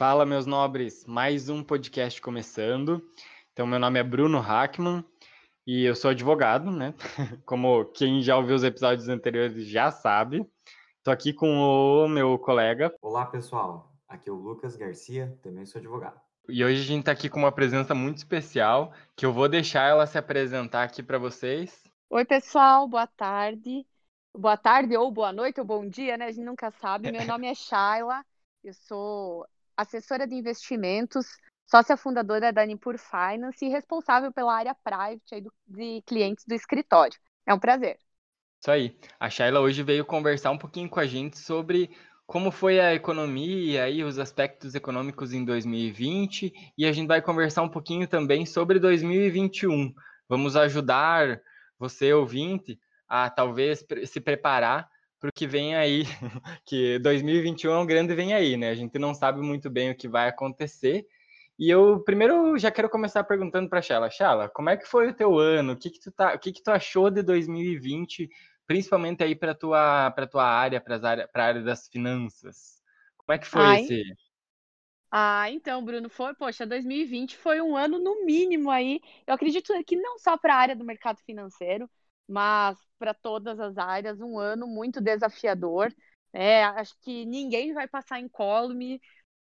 Fala, meus nobres, mais um podcast começando. Então, meu nome é Bruno Hackman e eu sou advogado, né? Como quem já ouviu os episódios anteriores já sabe. Estou aqui com o meu colega. Olá, pessoal. Aqui é o Lucas Garcia, também sou advogado. E hoje a gente está aqui com uma presença muito especial, que eu vou deixar ela se apresentar aqui para vocês. Oi, pessoal, boa tarde. Boa tarde, ou boa noite, ou bom dia, né? A gente nunca sabe. Meu nome é Shaila, eu sou assessora de investimentos, sócia fundadora da Nipur Finance e responsável pela área private de clientes do escritório. É um prazer. Isso aí. A Shaila hoje veio conversar um pouquinho com a gente sobre como foi a economia e os aspectos econômicos em 2020 e a gente vai conversar um pouquinho também sobre 2021. Vamos ajudar você, ouvinte, a talvez se preparar para o que vem aí, que 2021 é um grande vem aí, né? A gente não sabe muito bem o que vai acontecer. E eu primeiro já quero começar perguntando para a Shala, Shala, como é que foi o teu ano? O que que tu tá, o que que tu achou de 2020 principalmente aí para tua para tua área, para área, a área das finanças. Como é que foi Ai. esse? Ah, então, Bruno, foi, poxa, 2020 foi um ano no mínimo aí. Eu acredito que não só para a área do mercado financeiro, mas para todas as áreas, um ano muito desafiador. É, acho que ninguém vai passar incólume,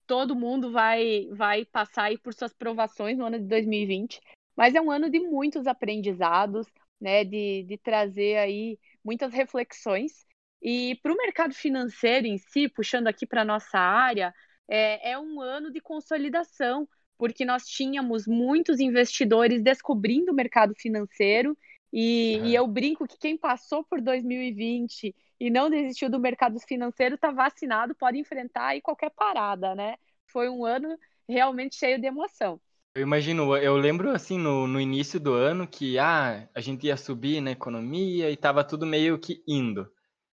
todo mundo vai vai passar aí por suas provações no ano de 2020, mas é um ano de muitos aprendizados, né, de, de trazer aí muitas reflexões. E para o mercado financeiro em si, puxando aqui para a nossa área, é, é um ano de consolidação, porque nós tínhamos muitos investidores descobrindo o mercado financeiro, e, é. e eu brinco que quem passou por 2020 e não desistiu do mercado financeiro está vacinado, pode enfrentar aí qualquer parada, né? Foi um ano realmente cheio de emoção. Eu imagino, eu lembro assim no, no início do ano que ah, a gente ia subir na economia e tava tudo meio que indo.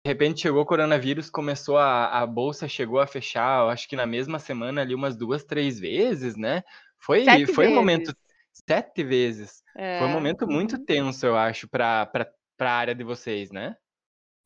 De repente chegou o coronavírus, começou a, a bolsa chegou a fechar, acho que na mesma semana ali umas duas, três vezes, né? Foi, sete foi vezes. um momento sete vezes. É. Foi um momento muito uhum. tenso, eu acho, para a área de vocês, né?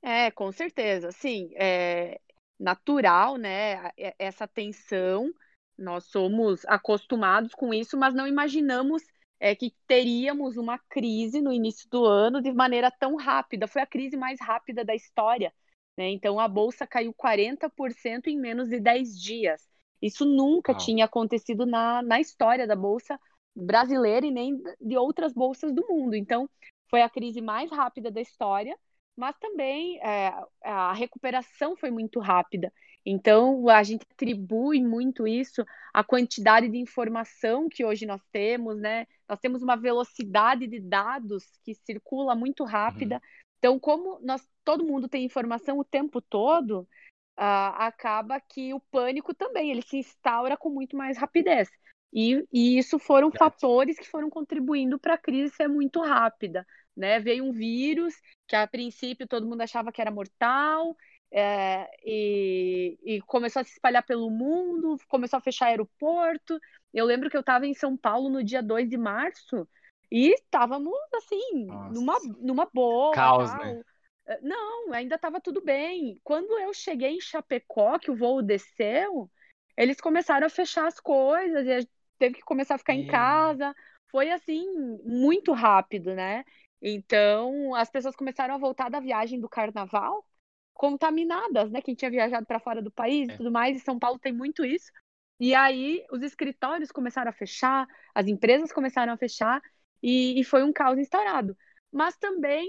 É, com certeza. Sim, é natural, né? Essa tensão nós somos acostumados com isso, mas não imaginamos é, que teríamos uma crise no início do ano de maneira tão rápida. Foi a crise mais rápida da história. Né? Então, a bolsa caiu 40% em menos de 10 dias. Isso nunca tinha acontecido na, na história da bolsa brasileira e nem de outras bolsas do mundo. Então, foi a crise mais rápida da história, mas também é, a recuperação foi muito rápida. Então, a gente atribui muito isso à quantidade de informação que hoje nós temos, né? Nós temos uma velocidade de dados que circula muito rápida. Uhum. Então, como nós, todo mundo tem informação o tempo todo, uh, acaba que o pânico também ele se instaura com muito mais rapidez. E, e isso foram fatores que foram contribuindo para a crise ser muito rápida. Né? Veio um vírus que a princípio todo mundo achava que era mortal, é, e, e, começou a se espalhar pelo mundo, começou a fechar aeroporto. Eu lembro que eu estava em São Paulo no dia 2 de março e estávamos assim, numa, numa boa. Caos, tal. né? É, não, ainda estava tudo bem. Quando eu cheguei em Chapecó, que o voo desceu, eles começaram a fechar as coisas e teve que começar a ficar em casa. Foi assim, muito rápido, né? Então, as pessoas começaram a voltar da viagem do carnaval contaminadas, né? Quem tinha viajado para fora do país e é. tudo mais, e São Paulo tem muito isso. E aí os escritórios começaram a fechar, as empresas começaram a fechar e, e foi um caos instaurado. Mas também,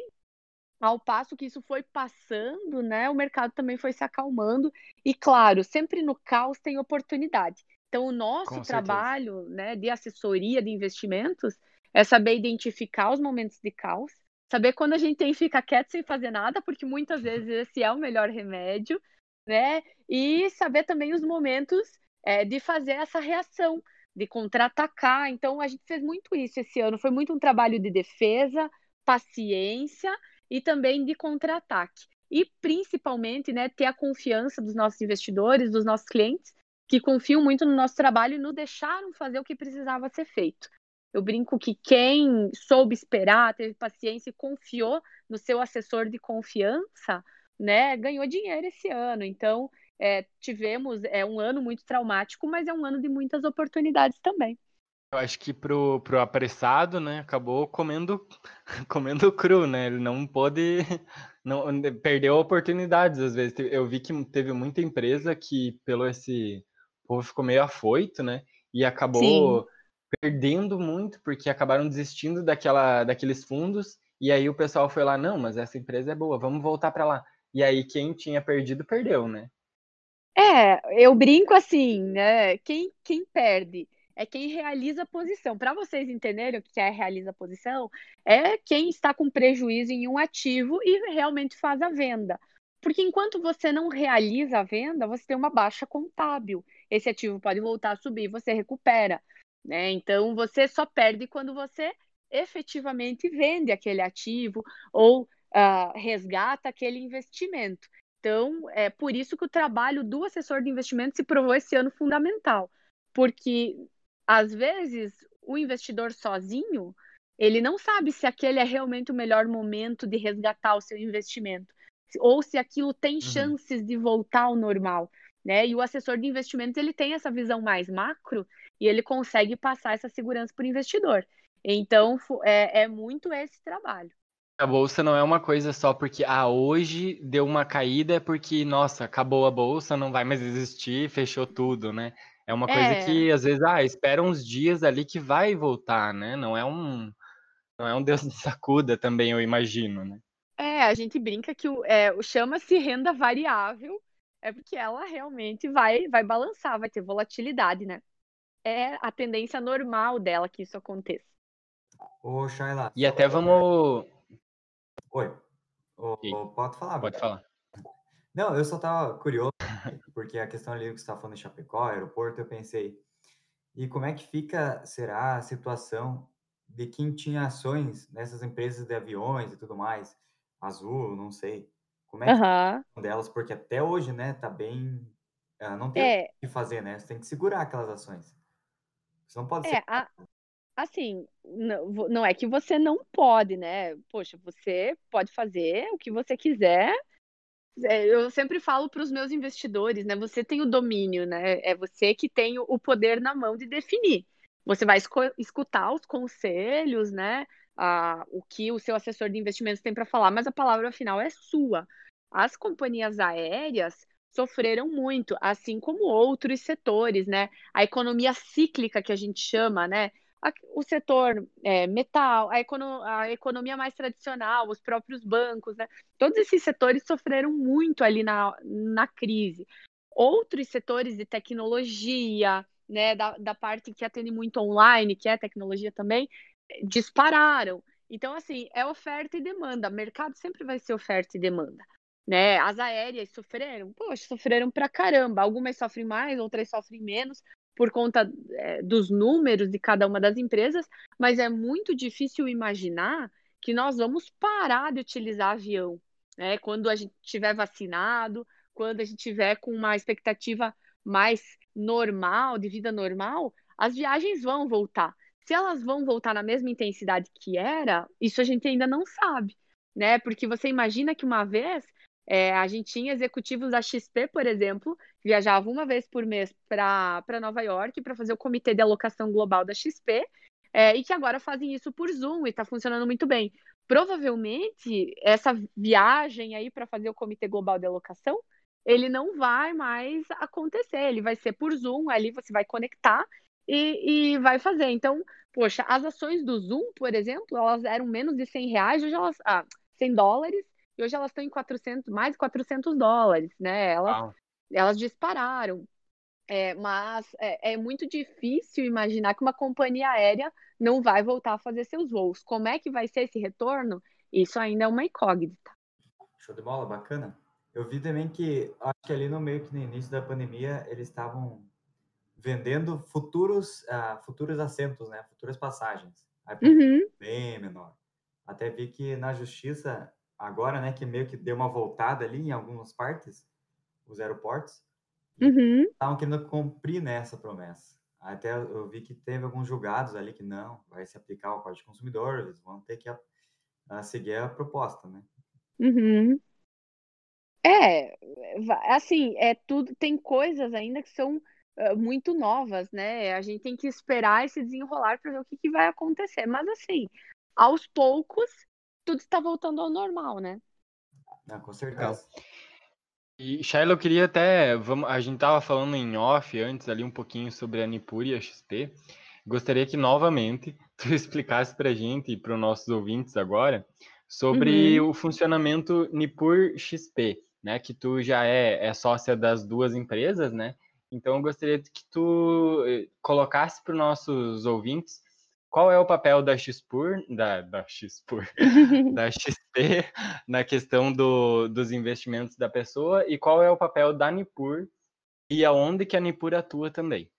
ao passo que isso foi passando, né, o mercado também foi se acalmando. E claro, sempre no caos tem oportunidade. Então, o nosso trabalho né, de assessoria de investimentos é saber identificar os momentos de caos Saber quando a gente tem que ficar quieto sem fazer nada, porque muitas vezes esse é o melhor remédio, né? E saber também os momentos é, de fazer essa reação, de contra-atacar. Então, a gente fez muito isso esse ano. Foi muito um trabalho de defesa, paciência e também de contra-ataque. E, principalmente, né, ter a confiança dos nossos investidores, dos nossos clientes, que confiam muito no nosso trabalho e nos deixaram fazer o que precisava ser feito. Eu brinco que quem soube esperar, teve paciência e confiou no seu assessor de confiança, né, ganhou dinheiro esse ano. Então, é, tivemos é um ano muito traumático, mas é um ano de muitas oportunidades também. Eu acho que pro, pro apressado, né, acabou comendo comendo cru, né? Ele não pôde não perdeu oportunidades às vezes. Eu vi que teve muita empresa que pelo esse o povo ficou meio afoito, né? E acabou Sim. perdendo muito porque acabaram desistindo daquela daqueles fundos e aí o pessoal foi lá, não, mas essa empresa é boa, vamos voltar para lá. E aí quem tinha perdido perdeu, né? É, eu brinco assim, né? Quem quem perde é quem realiza a posição. Para vocês entenderem o que é realiza a posição, é quem está com prejuízo em um ativo e realmente faz a venda. Porque enquanto você não realiza a venda, você tem uma baixa contábil. Esse ativo pode voltar a subir, você recupera. Né? Então, você só perde quando você efetivamente vende aquele ativo ou uh, resgata aquele investimento. Então, é por isso que o trabalho do assessor de investimento se provou esse ano fundamental, porque às vezes, o investidor sozinho, ele não sabe se aquele é realmente o melhor momento de resgatar o seu investimento, ou se aquilo tem uhum. chances de voltar ao normal. Né? E o assessor de investimentos ele tem essa visão mais macro e ele consegue passar essa segurança para o investidor. Então é, é, muito esse trabalho. A bolsa não é uma coisa só porque ah, hoje deu uma caída é porque, nossa, acabou a bolsa, não vai mais existir, fechou tudo, né? É uma coisa É. que às vezes, ah, espera uns dias ali que vai voltar, né? Não é um não é um Deus nos acuda também, eu imagino, né? É, a gente brinca que o, é, o chama-se renda variável, é porque ela realmente vai, vai balançar, vai ter volatilidade, né? É a tendência normal dela que isso aconteça. Ô, Shaila, E até vamos. Oi. Ô, pode falar, Pode falar. Não, eu só tava curioso, porque a questão ali que você estava falando de Chapecó, aeroporto, eu pensei, e como é que fica, será, a situação de quem tinha ações nessas empresas de aviões e tudo mais, Azul, não sei, como é que uhum. delas, porque até hoje, né, tá bem, ah, não tem é. o que fazer, né, você tem que segurar aquelas ações. Você não pode é, ser... A assim, não, não é que você não pode, né? Poxa, você pode fazer o que você quiser é, eu sempre falo para os meus investidores, né? Você tem o domínio, né? É você que tem o poder na mão de definir. Você vai escutar os conselhos, né? O que o seu assessor de investimentos tem para falar, mas a palavra final é sua. As companhias aéreas sofreram muito, assim como outros setores, né? A economia cíclica que a gente chama, né? o setor é, metal, a, econo a, economia mais tradicional, os próprios bancos, né? Todos esses setores sofreram muito ali na, na crise. Outros setores de tecnologia, né, da, da parte que atende muito online, que é tecnologia também, dispararam. Então, assim, é oferta e demanda. Mercado sempre vai ser oferta e demanda. Né? As aéreas sofreram, poxa, sofreram pra caramba. Algumas sofrem mais, outras sofrem menos, por conta é, dos números de cada uma das empresas, mas é muito difícil imaginar que nós vamos parar de utilizar avião, né? Quando a gente tiver vacinado, quando a gente tiver com uma expectativa mais normal, de vida normal, as viagens vão voltar. Se elas vão voltar na mesma intensidade que era, isso a gente ainda não sabe, né? Porque você imagina que uma vez é, a gente tinha executivos da XP, por exemplo, viajavam uma vez por mês para Nova York para fazer o comitê de alocação global da XP, é, e que agora fazem isso por Zoom e está funcionando muito bem. Provavelmente, essa viagem aí para fazer o comitê global de alocação, ele não vai mais acontecer, ele vai ser por Zoom, ali você vai conectar e, e vai fazer. Então, poxa, as ações do Zoom, por exemplo, elas eram menos de 100 reais, hoje elas, ah, 100 dólares, e hoje elas estão em 400, mais de 400 dólares, né? Elas, elas dispararam. É, mas é, é, muito difícil imaginar que uma companhia aérea não vai voltar a fazer seus voos. Como é que vai ser esse retorno? Isso ainda é uma incógnita. Show de bola, bacana. Eu vi também que, acho que ali no meio que no início da pandemia, eles estavam vendendo futuros, uh, futuros assentos, né? Futuras passagens. Aí, uhum. Bem menor. Até vi que na justiça agora, né, que meio que deu uma voltada ali em algumas partes, os aeroportos, uhum. estavam querendo cumprir nessa né, promessa. Até eu vi que teve alguns julgados ali que não, vai se aplicar o Código de Consumidor, eles vão ter que a, a seguir a proposta, né? Uhum. É, assim, é tudo, tem coisas ainda que são muito novas, né? A gente tem que esperar esse desenrolar para ver o que, que vai acontecer. Mas assim, aos poucos, tudo está voltando ao normal, né? Ah, com certeza. E, Shaila, eu queria até. Vamos, a gente tava falando em off antes ali um pouquinho sobre a Nipur e a XP. Gostaria que novamente tu explicasse para a gente e para os nossos ouvintes agora sobre uhum. o funcionamento Nipur XP, né? Que tu já é, é sócia das duas empresas, né? Então eu gostaria que tu eh, colocasse para os nossos ouvintes qual é o papel da XPUR, da, da XPUR, da XP na questão do, dos investimentos da pessoa e qual é o papel da Nipur e aonde que a Nipur atua também.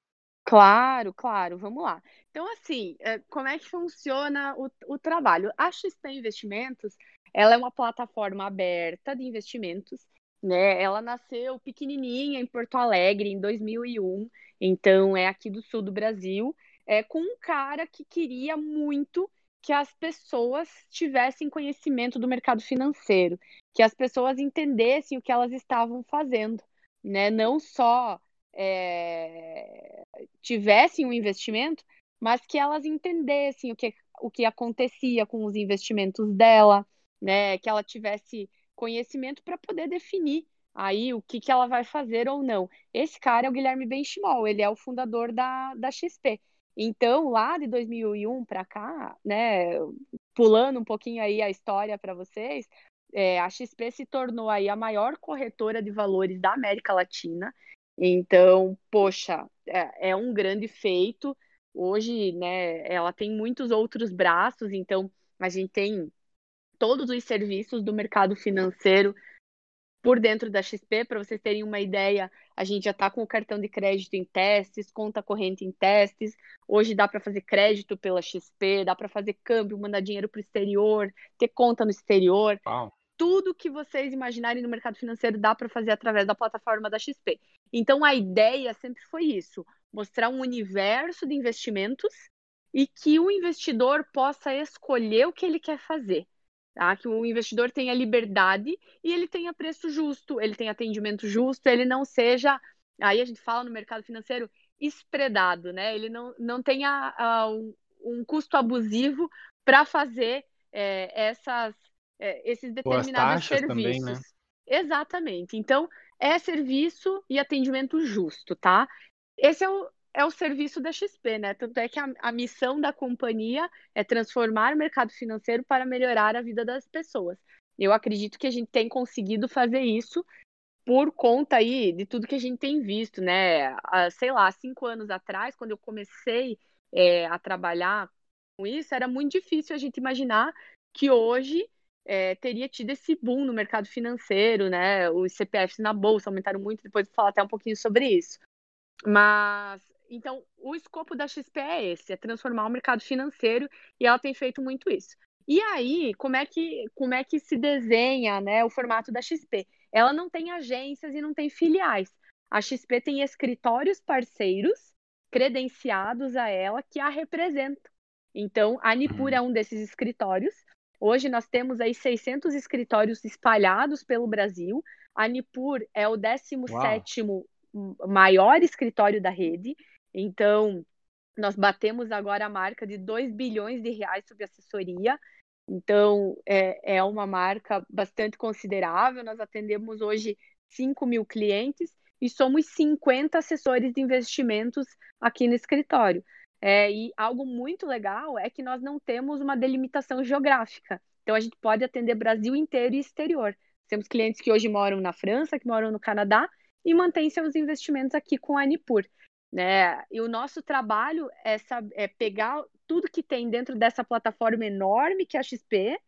Claro, claro, vamos lá. Então, assim, eh, como é que funciona o, o trabalho? A XP Investimentos, ela é uma plataforma aberta de investimentos, né? Ela nasceu pequenininha em Porto Alegre em 2001, então é aqui do sul do Brasil, é com um cara que queria muito que as pessoas tivessem conhecimento do mercado financeiro, que as pessoas entendessem o que elas estavam fazendo, né? Não só é, tivessem um investimento, mas que elas entendessem o que, o que acontecia com os investimentos dela, né? Que ela tivesse conhecimento para poder definir aí o que, que ela vai fazer ou não. Esse cara é o Guilherme Benchimol, ele é o fundador da, da XP. Então, lá de 2001 para cá, né, pulando um pouquinho aí a história para vocês, é, a XP se tornou aí a maior corretora de valores da América Latina então, poxa, é, é um grande feito. Hoje, né, ela tem muitos outros braços, então a gente tem todos os serviços do mercado financeiro por dentro da XP. Para vocês terem uma ideia, a gente já está com o cartão de crédito em testes, conta corrente em testes. Hoje dá para fazer crédito pela XP, dá para fazer câmbio, mandar dinheiro para o exterior, ter conta no exterior. Wow tudo que vocês imaginarem no mercado financeiro dá para fazer através da plataforma da XP. Então a ideia sempre foi isso: mostrar um universo de investimentos e que o investidor possa escolher o que ele quer fazer. Tá? Que o investidor tenha liberdade e ele tenha preço justo, ele tenha atendimento justo, ele não seja. Aí a gente fala no mercado financeiro espredado, né? Ele não, não tenha uh, um, um, custo abusivo para fazer é, essas é, esses determinados serviços. Também, né? Exatamente. Então, é serviço e atendimento justo, tá? Esse é o, é o serviço da XP, né? Tanto é que a, a missão da companhia é transformar o mercado financeiro para melhorar a vida das pessoas. Eu acredito que a gente tem conseguido fazer isso por conta aí de tudo que a gente tem visto, né? Ah, sei lá, cinco anos atrás, quando eu comecei é, a trabalhar com isso, era muito difícil a gente imaginar que hoje é, teria tido esse boom no mercado financeiro, né? Os CPFs na bolsa aumentaram muito, depois vou falar até um pouquinho sobre isso. Mas, então, o escopo da XP é esse, é transformar o mercado financeiro, e ela tem feito muito isso. E aí, como é que, como é que se desenha né, o formato da XP? Ela não tem agências e não tem filiais. A XP tem escritórios parceiros credenciados a ela que a representam. Então, a Nipur uhum. é um desses escritórios. Hoje nós temos aí 600 escritórios espalhados pelo Brasil. A Nipur é o 17º maior escritório da rede. Então, nós batemos agora a marca de 2 bilhões de reais sobre assessoria. Então, é, é uma marca bastante considerável. Nós atendemos hoje 5 mil clientes e somos 50 assessores de investimentos aqui no escritório. É, e algo muito legal é que nós não temos uma delimitação geográfica. Então, a gente pode atender Brasil inteiro e exterior. Temos clientes que hoje moram na França, que moram no Canadá e mantêm seus investimentos aqui com a Anipur. Né? E o nosso trabalho é, é pegar tudo que tem dentro dessa plataforma enorme que é a XP,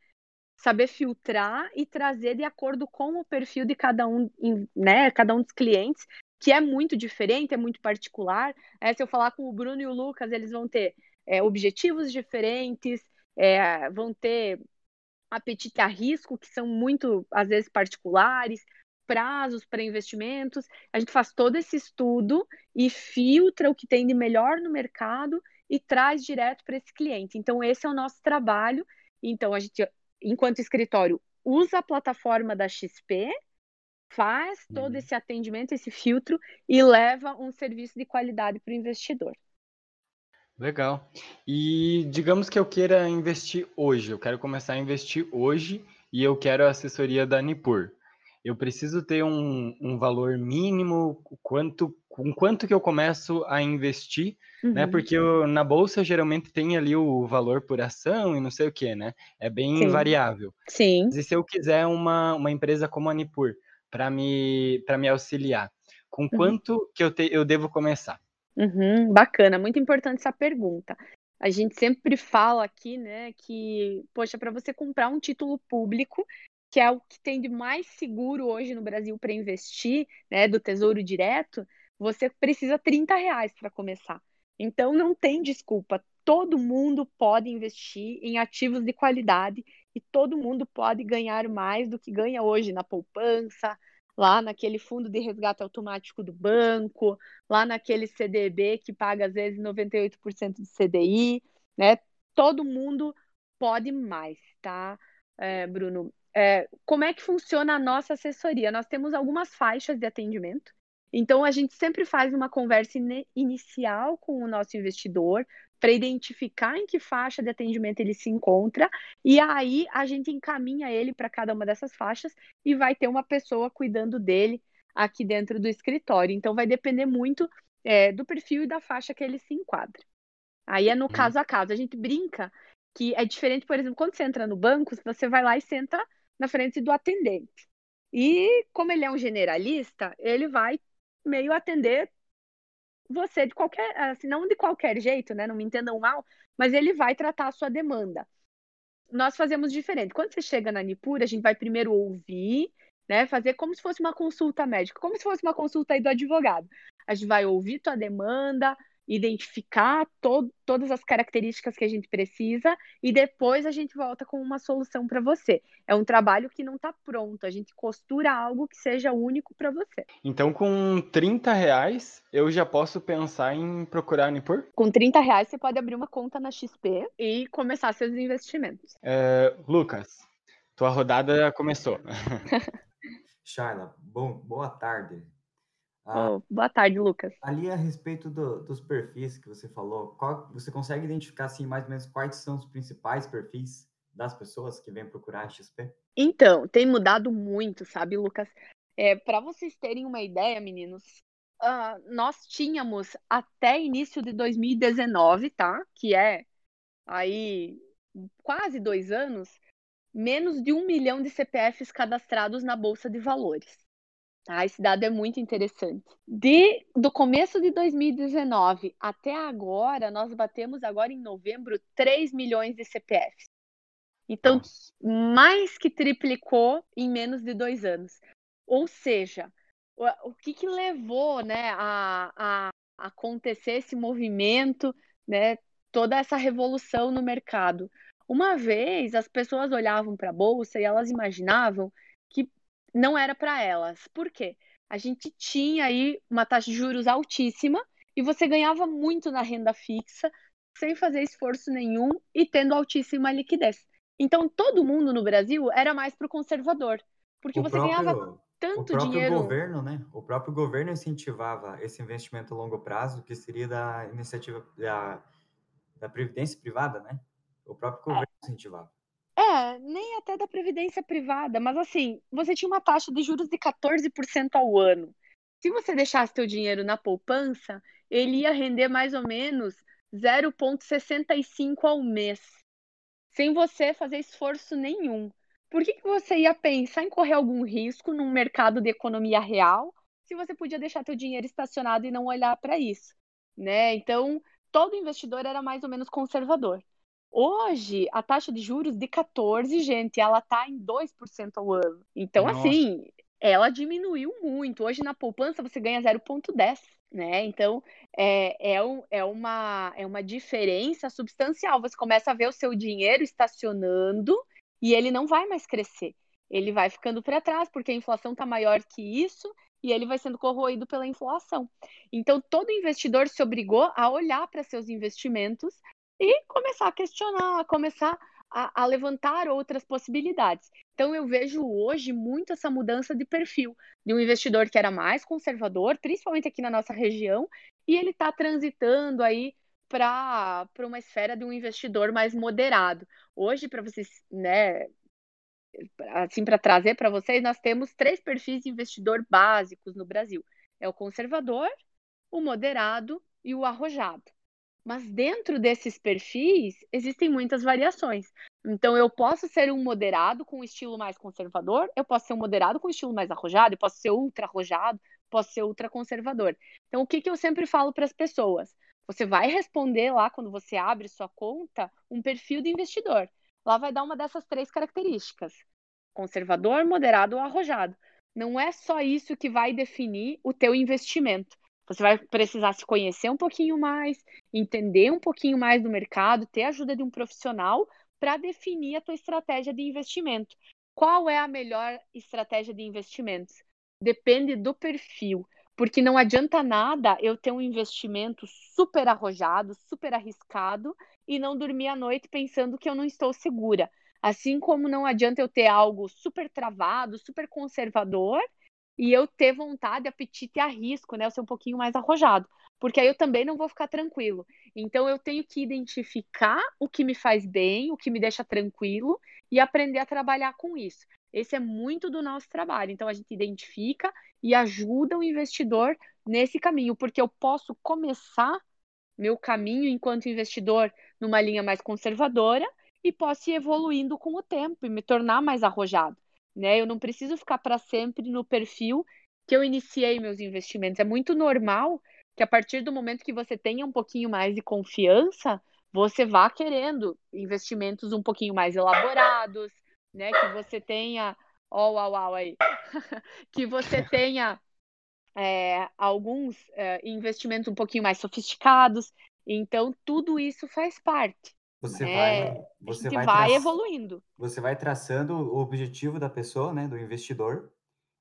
saber filtrar e trazer de acordo com o perfil de cada um, né, cada um dos clientes que é muito diferente, é muito particular. É, se eu falar com o Bruno e o Lucas, eles vão ter é, objetivos diferentes, é, vão ter apetite a risco, que são muito, às vezes, particulares, prazos para investimentos. A gente faz todo esse estudo e filtra o que tem de melhor no mercado e traz direto para esse cliente. Então, esse é o nosso trabalho. Então, a gente, enquanto escritório, usa a plataforma da XP faz todo uhum. esse atendimento, esse filtro e leva um serviço de qualidade para o investidor. Legal. E digamos que eu queira investir hoje, eu quero começar a investir hoje e eu quero a assessoria da Nipur. Eu preciso ter um, um valor mínimo, quanto, com quanto que eu começo a investir, né? uhum. né? Porque eu, na bolsa geralmente tem ali o valor por ação e não sei o que, né? É bem Sim. variável. Sim. E se eu quiser uma, uma empresa como a Nipur para me, me auxiliar, com uhum. quanto que eu, te, eu devo começar? Uhum, bacana, muito importante essa pergunta. A gente sempre fala aqui, né, que, poxa, para você comprar um título público, que é o que tem de mais seguro hoje no Brasil para investir, né, do Tesouro Direto, você precisa 30 reais para começar. Então não tem desculpa. Todo mundo pode investir em ativos de qualidade e todo mundo pode ganhar mais do que ganha hoje na poupança, lá naquele fundo de resgate automático do banco, lá naquele CDB que paga às vezes 98% do CDI, né? Todo mundo pode mais, tá, é, Bruno? É, como é que funciona a nossa assessoria? Nós temos algumas faixas de atendimento. Então, a gente sempre faz uma conversa inicial com o nosso investidor para identificar em que faixa de atendimento ele se encontra, e aí a gente encaminha ele para cada uma dessas faixas e vai ter uma pessoa cuidando dele aqui dentro do escritório. Então, vai depender muito é, do perfil e da faixa que ele se enquadra. Aí é no uhum. caso a caso. A gente brinca que é diferente, por exemplo, quando você entra no banco, você vai lá e senta na frente do atendente. E como ele é um generalista, ele vai meio atender você de qualquer, assim, não de qualquer jeito, né? Não me entendam mal, mas ele vai tratar a sua demanda. Nós fazemos diferente. Quando você chega na Nipur, a gente vai primeiro ouvir, né? Fazer como se fosse uma consulta médica, como se fosse uma consulta aí do advogado. A gente vai ouvir tua demanda, identificar to todas as características que a gente precisa e depois a gente volta com uma solução para você. É um trabalho que não está pronto, a gente costura algo que seja único para você. Então, com 30 reais, eu já posso pensar em procurar a Nipur? Com 30 reais, você pode abrir uma conta na XP e começar seus investimentos. É, Lucas, tua rodada começou. Shaila, bom, boa tarde. Ah, oh, boa tarde, Lucas. Ali a respeito do, dos perfis que você falou, qual, você consegue identificar assim mais ou menos quais são os principais perfis das pessoas que vêm procurar a XP? Então, tem mudado muito, sabe, Lucas? É, Para vocês terem uma ideia, meninos, uh, nós tínhamos até início de 2019, tá? Que é aí quase dois anos, menos de um milhão de CPFs cadastrados na Bolsa de Valores. Tá? Esse dado é muito interessante. De, do começo de 2019 até agora, nós batemos agora em novembro 3 milhões de CPFs. Então, Nossa. mais que triplicou em menos de dois anos. Ou seja, o, o que, que levou né, a, a acontecer esse movimento, né, toda essa revolução no mercado? Uma vez as pessoas olhavam para a bolsa e elas imaginavam que não era para elas. Por quê? A gente tinha aí uma taxa de juros altíssima e você ganhava muito na renda fixa sem fazer esforço nenhum e tendo altíssima liquidez. Então todo mundo no Brasil era mais para o conservador, porque o você próprio, ganhava tanto o próprio dinheiro. governo, né? O próprio governo incentivava esse investimento a longo prazo, que seria da iniciativa da, da previdência privada, né? O próprio governo é. incentivava. É, nem até da previdência privada, mas assim, você tinha uma taxa de juros de 14% ao ano. Se você deixasse seu dinheiro na poupança, ele ia render mais ou menos 0,65 ao mês, sem você fazer esforço nenhum. Por que, que você ia pensar em correr algum risco num mercado de economia real, se você podia deixar seu dinheiro estacionado e não olhar para isso, né? Então, todo investidor era mais ou menos conservador. Hoje, a taxa de juros de 14, gente, ela tá em 2% ao ano. Então, Nossa. assim, ela diminuiu muito. Hoje, na poupança, você ganha 0,10, né? Então, é, é, um, é, uma, é uma diferença substancial. Você começa a ver o seu dinheiro estacionando e ele não vai mais crescer. Ele vai ficando para trás, porque a inflação está maior que isso e ele vai sendo corroído pela inflação. Então, todo investidor se obrigou a olhar para seus investimentos e começar a questionar, começar a, a, levantar outras possibilidades. Então, eu vejo hoje muito essa mudança de perfil de um investidor que era mais conservador, principalmente aqui na nossa região, e ele está transitando aí para uma esfera de um investidor mais moderado. Hoje, para vocês, né, assim, para trazer para vocês, nós temos três perfis de investidor básicos no Brasil: é o conservador, o moderado e o arrojado. Mas dentro desses perfis existem muitas variações. Então eu posso ser um moderado com um estilo mais conservador, eu posso ser um moderado com um estilo mais arrojado, eu posso ser ultra arrojado, posso ser ultra conservador. Então o que, que eu sempre falo para as pessoas? Você vai responder lá quando você abre sua conta um perfil de investidor. Lá vai dar uma dessas três características: conservador, moderado ou arrojado. Não é só isso que vai definir o teu investimento. Você vai precisar se conhecer um pouquinho mais, entender um pouquinho mais do mercado, ter a ajuda de um profissional para definir a tua estratégia de investimento. Qual é a melhor estratégia de investimentos? Depende do perfil, porque não adianta nada eu ter um investimento super arrojado, super arriscado e não dormir à noite pensando que eu não estou segura. Assim como não adianta eu ter algo super travado, super conservador e eu ter vontade, apetite a risco, né? Eu ser um pouquinho mais arrojado. Porque aí eu também não vou ficar tranquilo. Então eu tenho que identificar o que me faz bem, o que me deixa tranquilo e aprender a trabalhar com isso. Esse é muito do nosso trabalho. Então a gente identifica e ajuda o investidor nesse caminho, porque eu posso começar meu caminho enquanto investidor numa linha mais conservadora e posso ir evoluindo com o tempo e me tornar mais arrojado né? Eu não preciso ficar para sempre no perfil que eu iniciei meus investimentos. É muito normal que a partir do momento que você tenha um pouquinho mais de confiança, você vá querendo investimentos um pouquinho mais elaborados, né? Que você tenha, ó, oh, uau, uau aí, que você tenha é, alguns é, investimentos um pouquinho mais sofisticados. Então, tudo isso faz parte. Você é, vai, você vai, vai evoluindo. Você vai traçando o objetivo da pessoa, né, do investidor,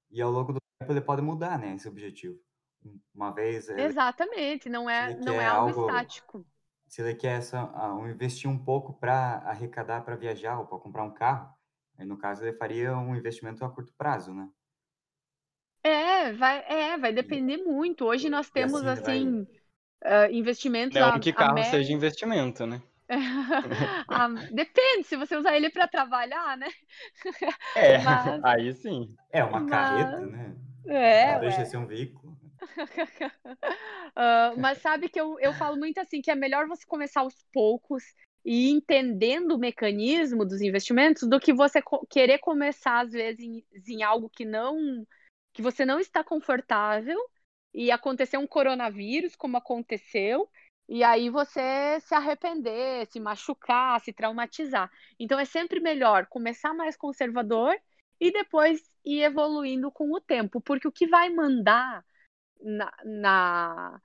e ao longo do tempo ele pode mudar, né, esse objetivo. Uma vez. Exatamente, não é, não é algo, algo, estático. Se ele quer essa, uh, investir um pouco para arrecadar para viajar ou para comprar um carro, aí no caso ele faria um investimento a curto prazo, né? É, vai, é, vai depender e, muito. Hoje nós temos assim, vai... uh, investimentos. Não a, que carro seja investimento, né? ah, depende, se você usar ele para trabalhar, né? É, mas... aí sim. É uma mas... carreta, né? É, Não deixa de ser um veículo. uh, mas sabe que eu, eu falo muito assim, que é melhor você começar aos poucos e entendendo o mecanismo dos investimentos do que você co querer começar, às vezes, em, em algo que não que você não está confortável e acontecer um coronavírus, como aconteceu, e aí você se arrepender, se machucar, se traumatizar. Então é sempre melhor começar mais conservador e depois ir evoluindo com o tempo, porque o que vai mandar na, na,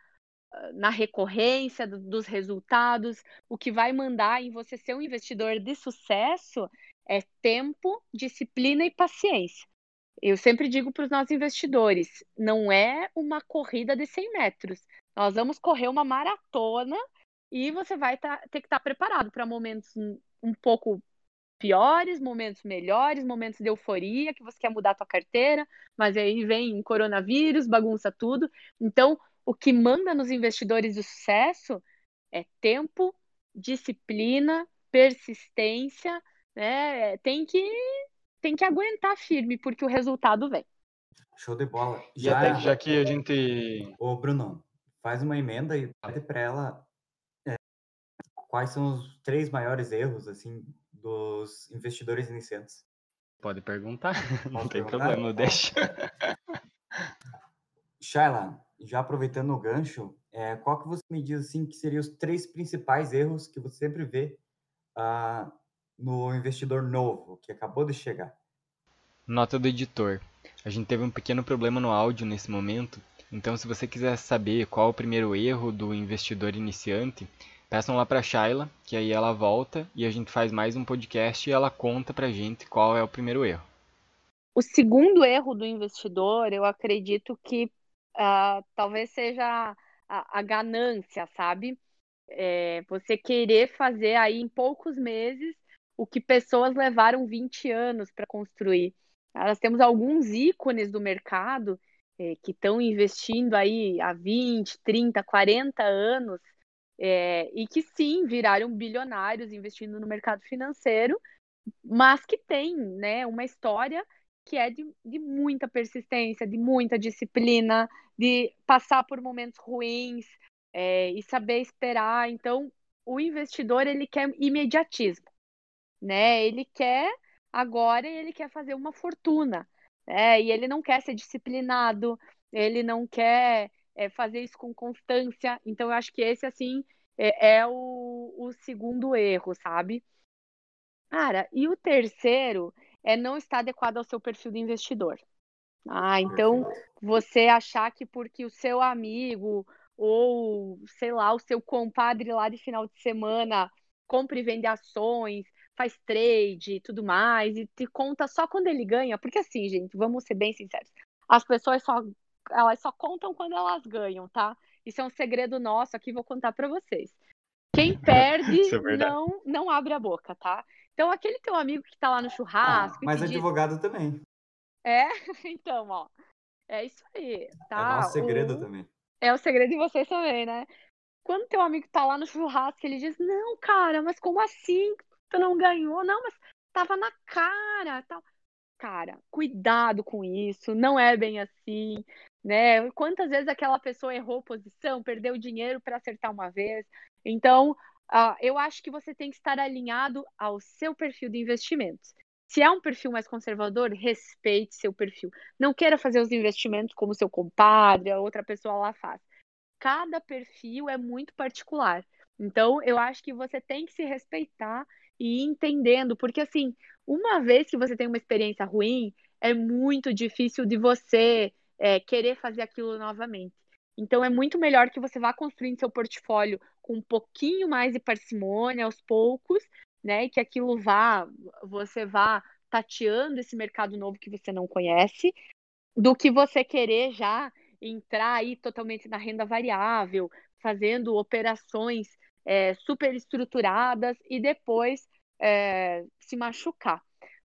na recorrência do, dos resultados, o que vai mandar em você ser um investidor de sucesso é tempo, disciplina e paciência. Eu sempre digo para os nossos investidores: não é uma corrida de 100 metros, nós vamos correr uma maratona e você vai tá, ter que estar tá preparado para momentos um pouco piores, momentos melhores, momentos de euforia, que você quer mudar a tua carteira, mas aí vem coronavírus, bagunça tudo. Então, o que manda nos investidores de sucesso é tempo, disciplina, persistência, né? Tem que tem que aguentar firme porque o resultado vem. Show de bola. Já, já que a gente. Ô, Bruno, faz uma emenda e pede para ela é, quais são os três maiores erros assim dos investidores iniciantes. Pode perguntar, Posso não tem perguntar? problema, deixa. Shaila, já aproveitando o gancho, é, qual que você me diz assim que seriam os três principais erros que você sempre vê uh, no investidor novo que acabou de chegar? Nota do editor. A gente teve um pequeno problema no áudio nesse momento, então, se você quiser saber qual o primeiro erro do investidor iniciante, peçam lá para a Shayla, que aí ela volta e a gente faz mais um podcast e ela conta para gente qual é o primeiro erro. O segundo erro do investidor, eu acredito que uh, talvez seja a, a ganância, sabe? É, você querer fazer aí em poucos meses o que pessoas levaram 20 anos para construir. Nós temos alguns ícones do mercado é, que estão investindo aí há 20, 30, 40 anos é, e que sim viraram bilionários investindo no mercado financeiro, mas que tem né, uma história que é de, de muita persistência, de muita disciplina, de passar por momentos ruins é, e saber esperar. Então, o investidor ele quer imediatismo, né? Ele quer agora ele quer fazer uma fortuna, né? E ele não quer ser disciplinado, ele não quer é, fazer isso com constância. Então, eu acho que esse assim é, é o, o segundo erro, sabe? Cara, e o terceiro é não estar adequado ao seu perfil de investidor. Ah, então você achar que porque o seu amigo ou, sei lá, o seu compadre lá de final de semana compra e vende ações, faz trade e tudo mais, e te conta só quando ele ganha, porque assim, gente, vamos ser bem sinceros, as pessoas só elas só contam quando elas ganham, tá? Isso é um segredo nosso aqui, vou contar para vocês. Quem perde é não não abre a boca, tá? Então aquele teu amigo que tá lá no churrasco, ah, mas advogado diz... também. É, então, ó, é isso aí, tá? É nosso segredo o... também. É o segredo de vocês também, né? Quando teu amigo tá lá no churrasco, ele diz: Não, cara, mas como assim? Tu não ganhou? Não, mas tava na cara, tal. Cara, cuidado com isso, não é bem assim, né? Quantas vezes aquela pessoa errou posição, perdeu dinheiro para acertar uma vez? Então, uh, eu acho que você tem que estar alinhado ao seu perfil de investimentos. Se é um perfil mais conservador, respeite seu perfil. Não queira fazer os investimentos como seu compadre, a outra pessoa lá faz. Cada perfil é muito particular. Então, eu acho que você tem que se respeitar e entendendo, porque assim, uma vez que você tem uma experiência ruim, é muito difícil de você é, querer fazer aquilo novamente. Então, é muito melhor que você vá construindo seu portfólio com um pouquinho mais de parcimônia aos poucos, né? E que aquilo vá, você vá tateando esse mercado novo que você não conhece, do que você querer já entrar aí totalmente na renda variável, fazendo operações é, super estruturadas e depois é, se machucar.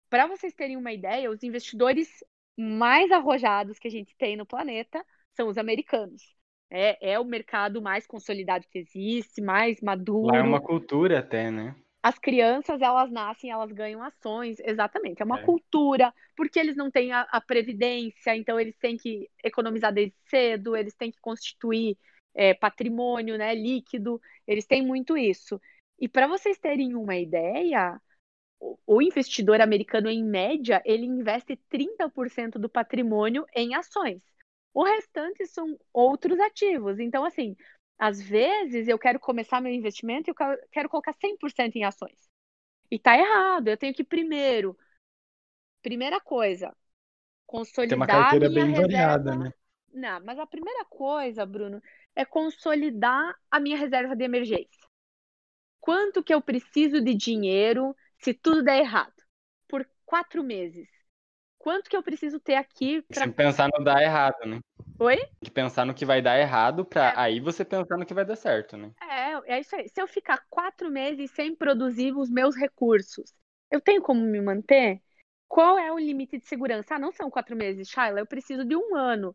Para vocês terem uma ideia, os investidores mais arrojados que a gente tem no planeta são os americanos. É, é o mercado mais consolidado que existe, mais maduro. Lá é uma cultura até, né? as crianças, elas nascem, elas ganham ações, exatamente, é uma é. cultura, porque eles não têm a, a, previdência, então eles têm que economizar desde cedo, eles têm que constituir é, patrimônio né, líquido, eles têm muito isso. E para vocês terem uma ideia, o, investidor americano, em média, ele investe 30% do patrimônio em ações. O restante são outros ativos. Então, assim, às vezes eu quero começar meu investimento e eu quero colocar 100% em ações. E tá errado, eu tenho que primeiro, primeira coisa, consolidar Tem uma carteira bem reserva. variada, né? Não, mas a primeira coisa, Bruno, é consolidar a minha reserva de emergência. Quanto que eu preciso de dinheiro se tudo der errado? Por quatro meses quanto que eu preciso ter aqui para pensar no dar errado, né? Oi? De pensar no que vai dar errado para é. aí você pensar no que vai dar certo, né? É, é isso aí. Se eu ficar quatro meses sem produzir os meus recursos, eu tenho como me manter? Qual é o limite de segurança? Ah, não são quatro meses, Shaila, eu preciso de um ano.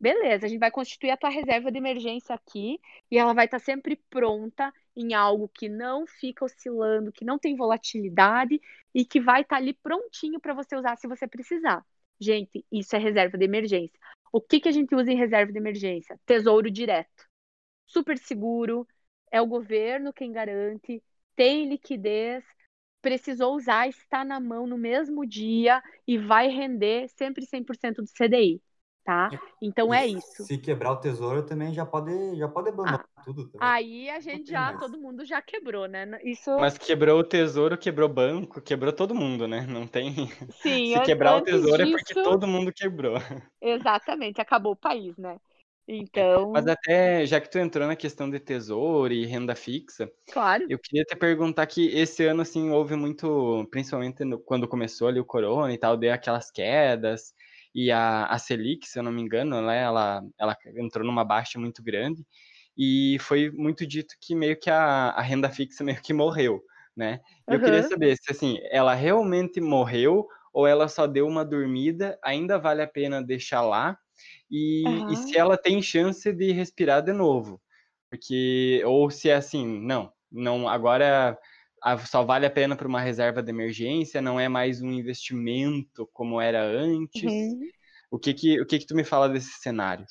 Beleza, a gente vai constituir a tua reserva de emergência aqui e ela vai estar sempre pronta em algo que não fica oscilando, que não tem volatilidade e que vai estar tá ali prontinho para você usar se você precisar. Gente, isso é reserva de emergência. O que, que a gente usa em reserva de emergência? Tesouro direto. Super seguro, é o governo quem garante, tem liquidez, precisou usar, está na mão no mesmo dia e vai render sempre 100% do CDI tá? Então é isso. Se quebrar o tesouro também já pode, já pode abandonar ah, tudo. Também. Aí a gente já, mais. todo mundo já quebrou, né? Isso. Mas quebrou o tesouro, quebrou banco, quebrou todo mundo, né? Não tem. Sim. Se quebrar o tesouro disso... é porque todo mundo quebrou. Exatamente, acabou o país, né? Então. Mas até, já que tu entrou na questão de tesouro e renda fixa, claro. eu queria te perguntar que esse ano, assim, houve muito, principalmente no, quando começou ali o corona e tal, deu aquelas quedas, e a, a Selic, se eu não me engano, né, ela, ela entrou numa baixa muito grande, e foi muito dito que meio que a, a renda fixa meio que morreu né? E eu queria saber se assim, ela realmente morreu ou ela só deu uma dormida, ainda vale a pena deixar lá e, e se ela tem chance de respirar de novo. Porque, ou se é assim, não, não, agora só vale a pena para uma reserva de emergência, não é mais um investimento como era antes. Uhum. O que que, o que que tu me fala desse cenário?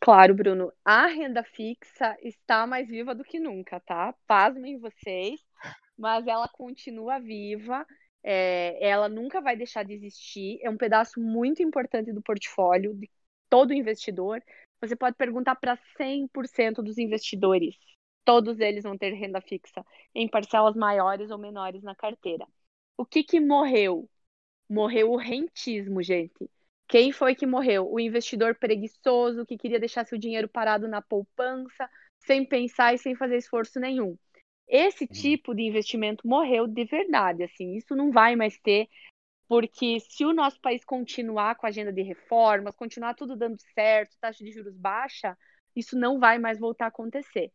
Claro, Bruno, a renda fixa está mais viva do que nunca, tá? Pasmem vocês, mas ela continua viva, é, ela nunca vai deixar de existir, é um pedaço muito importante do portfólio de todo investidor. Você pode perguntar para 100% dos investidores, todos eles vão ter renda fixa em parcelas maiores ou menores na carteira. O que que morreu? Morreu o rentismo, gente. Quem foi que morreu? O investidor preguiçoso que queria deixar seu dinheiro parado na poupança, sem pensar e sem fazer esforço nenhum. Esse uhum. tipo de investimento morreu de verdade, assim, isso não vai mais ter, porque se o nosso país continuar com a agenda de reformas, continuar tudo dando certo, taxa de juros baixa, isso não vai mais voltar a acontecer.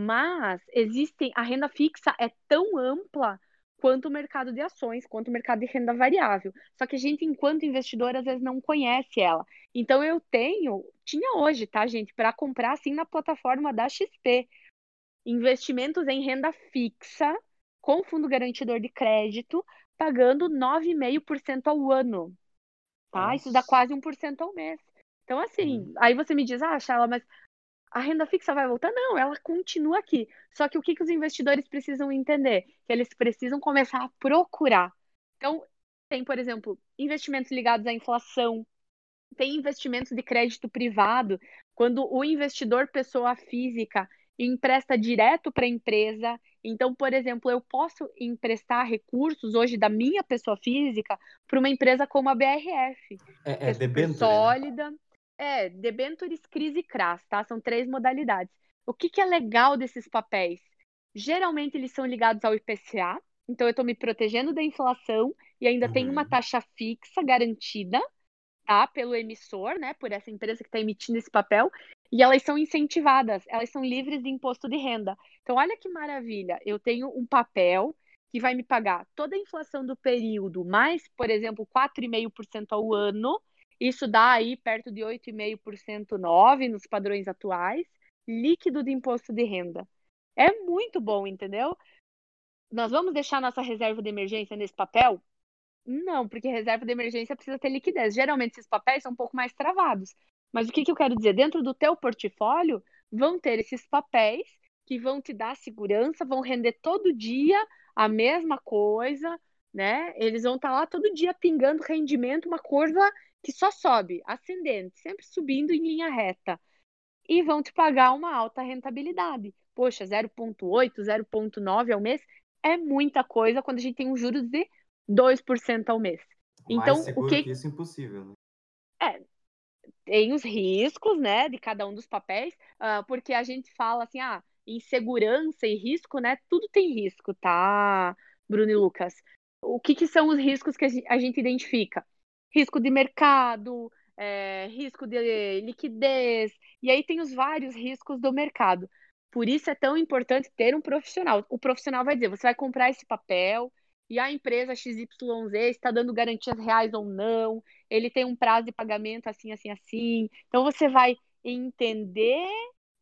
Mas existem, a renda fixa é tão ampla quanto o mercado de ações, quanto o mercado de renda variável. Só que a gente, enquanto investidor, às vezes não conhece ela. Então eu tenho, tinha hoje, tá, gente, para comprar assim na plataforma da XP, investimentos em renda fixa com fundo garantidor de crédito, pagando 9,5% ao ano. Tá? Isso dá quase 1% ao mês. Então, assim, uhum. aí você me diz, ah, Charla, mas a renda fixa vai voltar? Não, ela continua aqui. Só que o que, que os investidores precisam entender? Que eles precisam começar a procurar. Então, tem, por exemplo, investimentos ligados à inflação, tem investimentos de crédito privado, quando o investidor pessoa física empresta direto para a empresa. Então, por exemplo, eu posso emprestar recursos hoje da minha pessoa física para uma empresa como a BRF, é, é, é né? sólida. Né? É, debentures, crise e CRAS, tá? São três modalidades. O que, que é legal desses papéis? Geralmente eles são ligados ao IPCA, então eu estou me protegendo da inflação e ainda uhum. tem uma taxa fixa garantida, tá? Pelo emissor, né? Por essa empresa que está emitindo esse papel. E elas são incentivadas, elas são livres de imposto de renda. Então, olha que maravilha. Eu tenho um papel que vai me pagar toda a inflação do período, mais, por exemplo, 4,5% ao ano, isso dá aí perto de 8,5% 9 nos padrões atuais, líquido de imposto de renda. É muito bom, entendeu? Nós vamos deixar nossa reserva de emergência nesse papel? Não, porque reserva de emergência precisa ter liquidez. Geralmente esses papéis são um pouco mais travados. Mas o que, que eu quero dizer? Dentro do teu portfólio vão ter esses papéis que vão te dar segurança, vão render todo dia a mesma coisa, né? Eles vão estar tá lá todo dia pingando rendimento, uma curva que só sobe, ascendente, sempre subindo em linha reta. E vão te pagar uma alta rentabilidade. Poxa, 0,8, 0,9 ao mês é muita coisa quando a gente tem um juros de 2% ao mês. Então, Mais seguro o que... que isso é impossível, né? É, tem os riscos, né, de cada um dos papéis, uh, porque a gente fala assim, ah, insegurança e risco, né, tudo tem risco, tá, Bruno e Lucas? O que, que são os riscos que a gente identifica? Risco de mercado, é, risco de liquidez, e aí tem os vários riscos do mercado. Por isso é tão importante ter um profissional. O profissional vai dizer: você vai comprar esse papel e a empresa XYZ está dando garantias reais ou não, ele tem um prazo de pagamento assim, assim, assim. Então você vai entender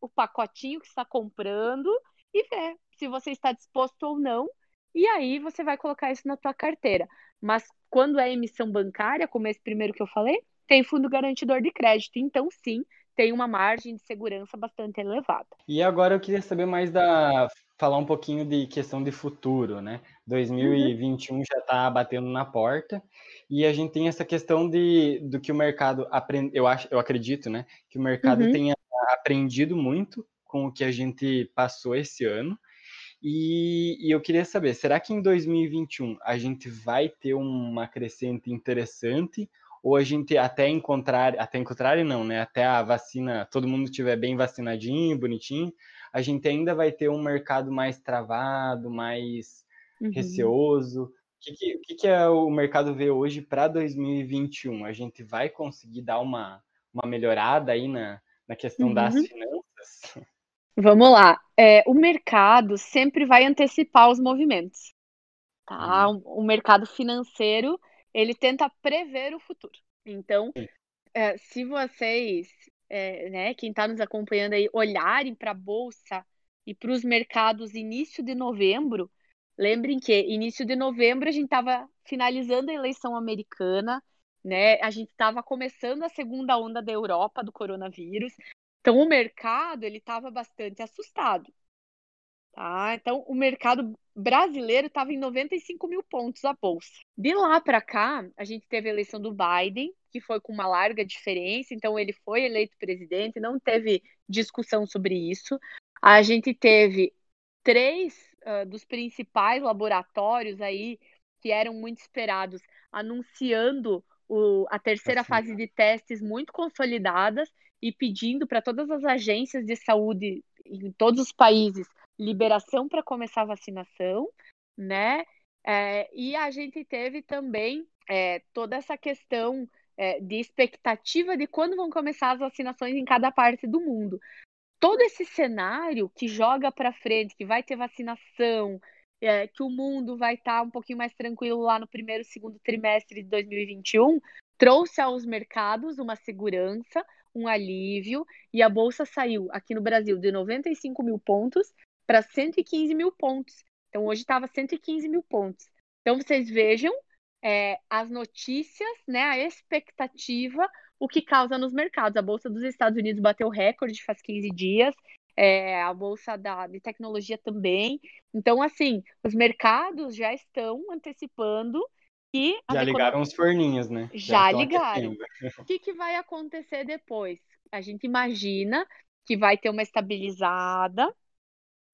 o pacotinho que está comprando e ver se você está disposto ou não. E aí você vai colocar isso na tua carteira. Mas quando é emissão bancária, como esse primeiro que eu falei, tem fundo garantidor de crédito. Então, sim, tem uma margem de segurança bastante elevada. E agora eu queria saber mais da falar um pouquinho de questão de futuro, né? 2021 uhum. já está batendo na porta e a gente tem essa questão de do que o mercado aprende, eu acho, eu acredito, né, que o mercado uhum. tenha aprendido muito com o que a gente passou esse ano e, e, eu queria saber, será que em 2021 a gente vai ter uma crescente interessante ou a gente até encontrar, até encontrar não, né? Até a vacina, todo mundo estiver bem vacinadinho, bonitinho, a gente ainda vai ter um mercado mais travado, mais uhum. receoso. O que, que, que, é o mercado vê hoje para 2021? A gente vai conseguir dar uma, uma melhorada aí na, na questão uhum. das finanças? Vamos lá. É, o mercado sempre vai antecipar os movimentos. tá? Uhum. O, o mercado financeiro, ele tenta prever o futuro. Então, é, se vocês, é, né, quem está nos acompanhando aí, olharem para a bolsa e para os mercados início de novembro, lembrem que início de novembro a gente estava finalizando a eleição americana, né? A gente estava começando a segunda onda da Europa do coronavírus. Então o mercado ele estava bastante assustado. Tá? Então o mercado brasileiro estava em 95 mil pontos a bolsa. De lá para cá, a gente teve a eleição do Biden, que foi com uma larga diferença, então ele foi eleito presidente, não teve discussão sobre isso. A gente teve três uh, dos principais laboratórios aí que eram muito esperados anunciando o, a terceira assim. fase de testes muito consolidadas e pedindo para todas as agências de saúde em todos os países liberação para começar a vacinação, né? É, e a gente teve também é, toda essa questão é, de expectativa de quando vão começar as vacinações em cada parte do mundo. Todo esse cenário que joga para frente, que vai ter vacinação, é, que o mundo vai estar tá um pouquinho mais tranquilo lá no primeiro, segundo trimestre de 2021, trouxe aos mercados uma segurança, um alívio, e a bolsa saiu aqui no Brasil de 95 mil pontos para 115 mil pontos. Então, hoje estava 115 mil pontos. Então, vocês vejam é, as notícias, né, a expectativa, o que causa nos mercados. A Bolsa dos Estados Unidos bateu recorde faz 15 dias, é, a Bolsa da, de Tecnologia também. Então, assim, os mercados já estão antecipando já ligaram os forninhos, né? Já, já ligaram. O que, que vai acontecer depois? A gente imagina que vai ter uma estabilizada,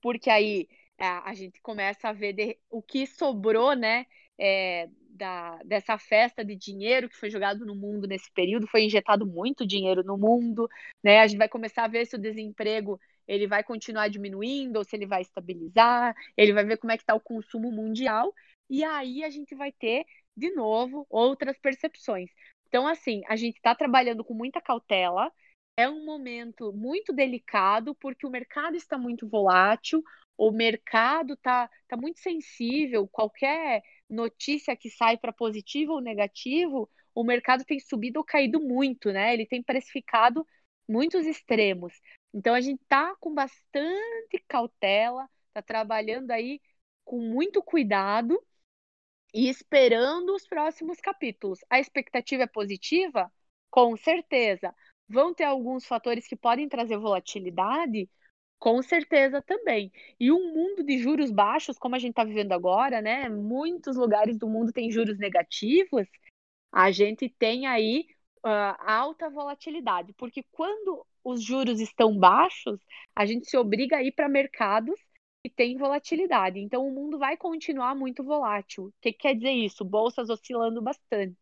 porque aí a gente começa a ver de, o que sobrou, né? É, da, dessa festa de dinheiro que foi jogado no mundo nesse período, foi injetado muito dinheiro no mundo, né? A gente vai começar a ver se o desemprego ele vai continuar diminuindo ou se ele vai estabilizar, ele vai ver como é que está o consumo mundial, e aí a gente vai ter, de novo, outras percepções. Então, assim, a gente está trabalhando com muita cautela, é um momento muito delicado, porque o mercado está muito volátil, o mercado está tá muito sensível, qualquer notícia que sai para positivo ou negativo, o mercado tem subido ou caído muito, né? Ele tem precificado muitos extremos. Então a gente está com bastante cautela, está trabalhando aí com muito cuidado e esperando os próximos capítulos. A expectativa é positiva? Com certeza. Vão ter alguns fatores que podem trazer volatilidade? Com certeza também. E um mundo de juros baixos, como a gente está vivendo agora, né? Muitos lugares do mundo têm juros negativos. A gente tem aí uh, alta volatilidade, porque quando os juros estão baixos, a gente se obriga a ir para mercados que têm volatilidade. Então, o mundo vai continuar muito volátil. O que, que quer dizer isso? Bolsas oscilando bastante.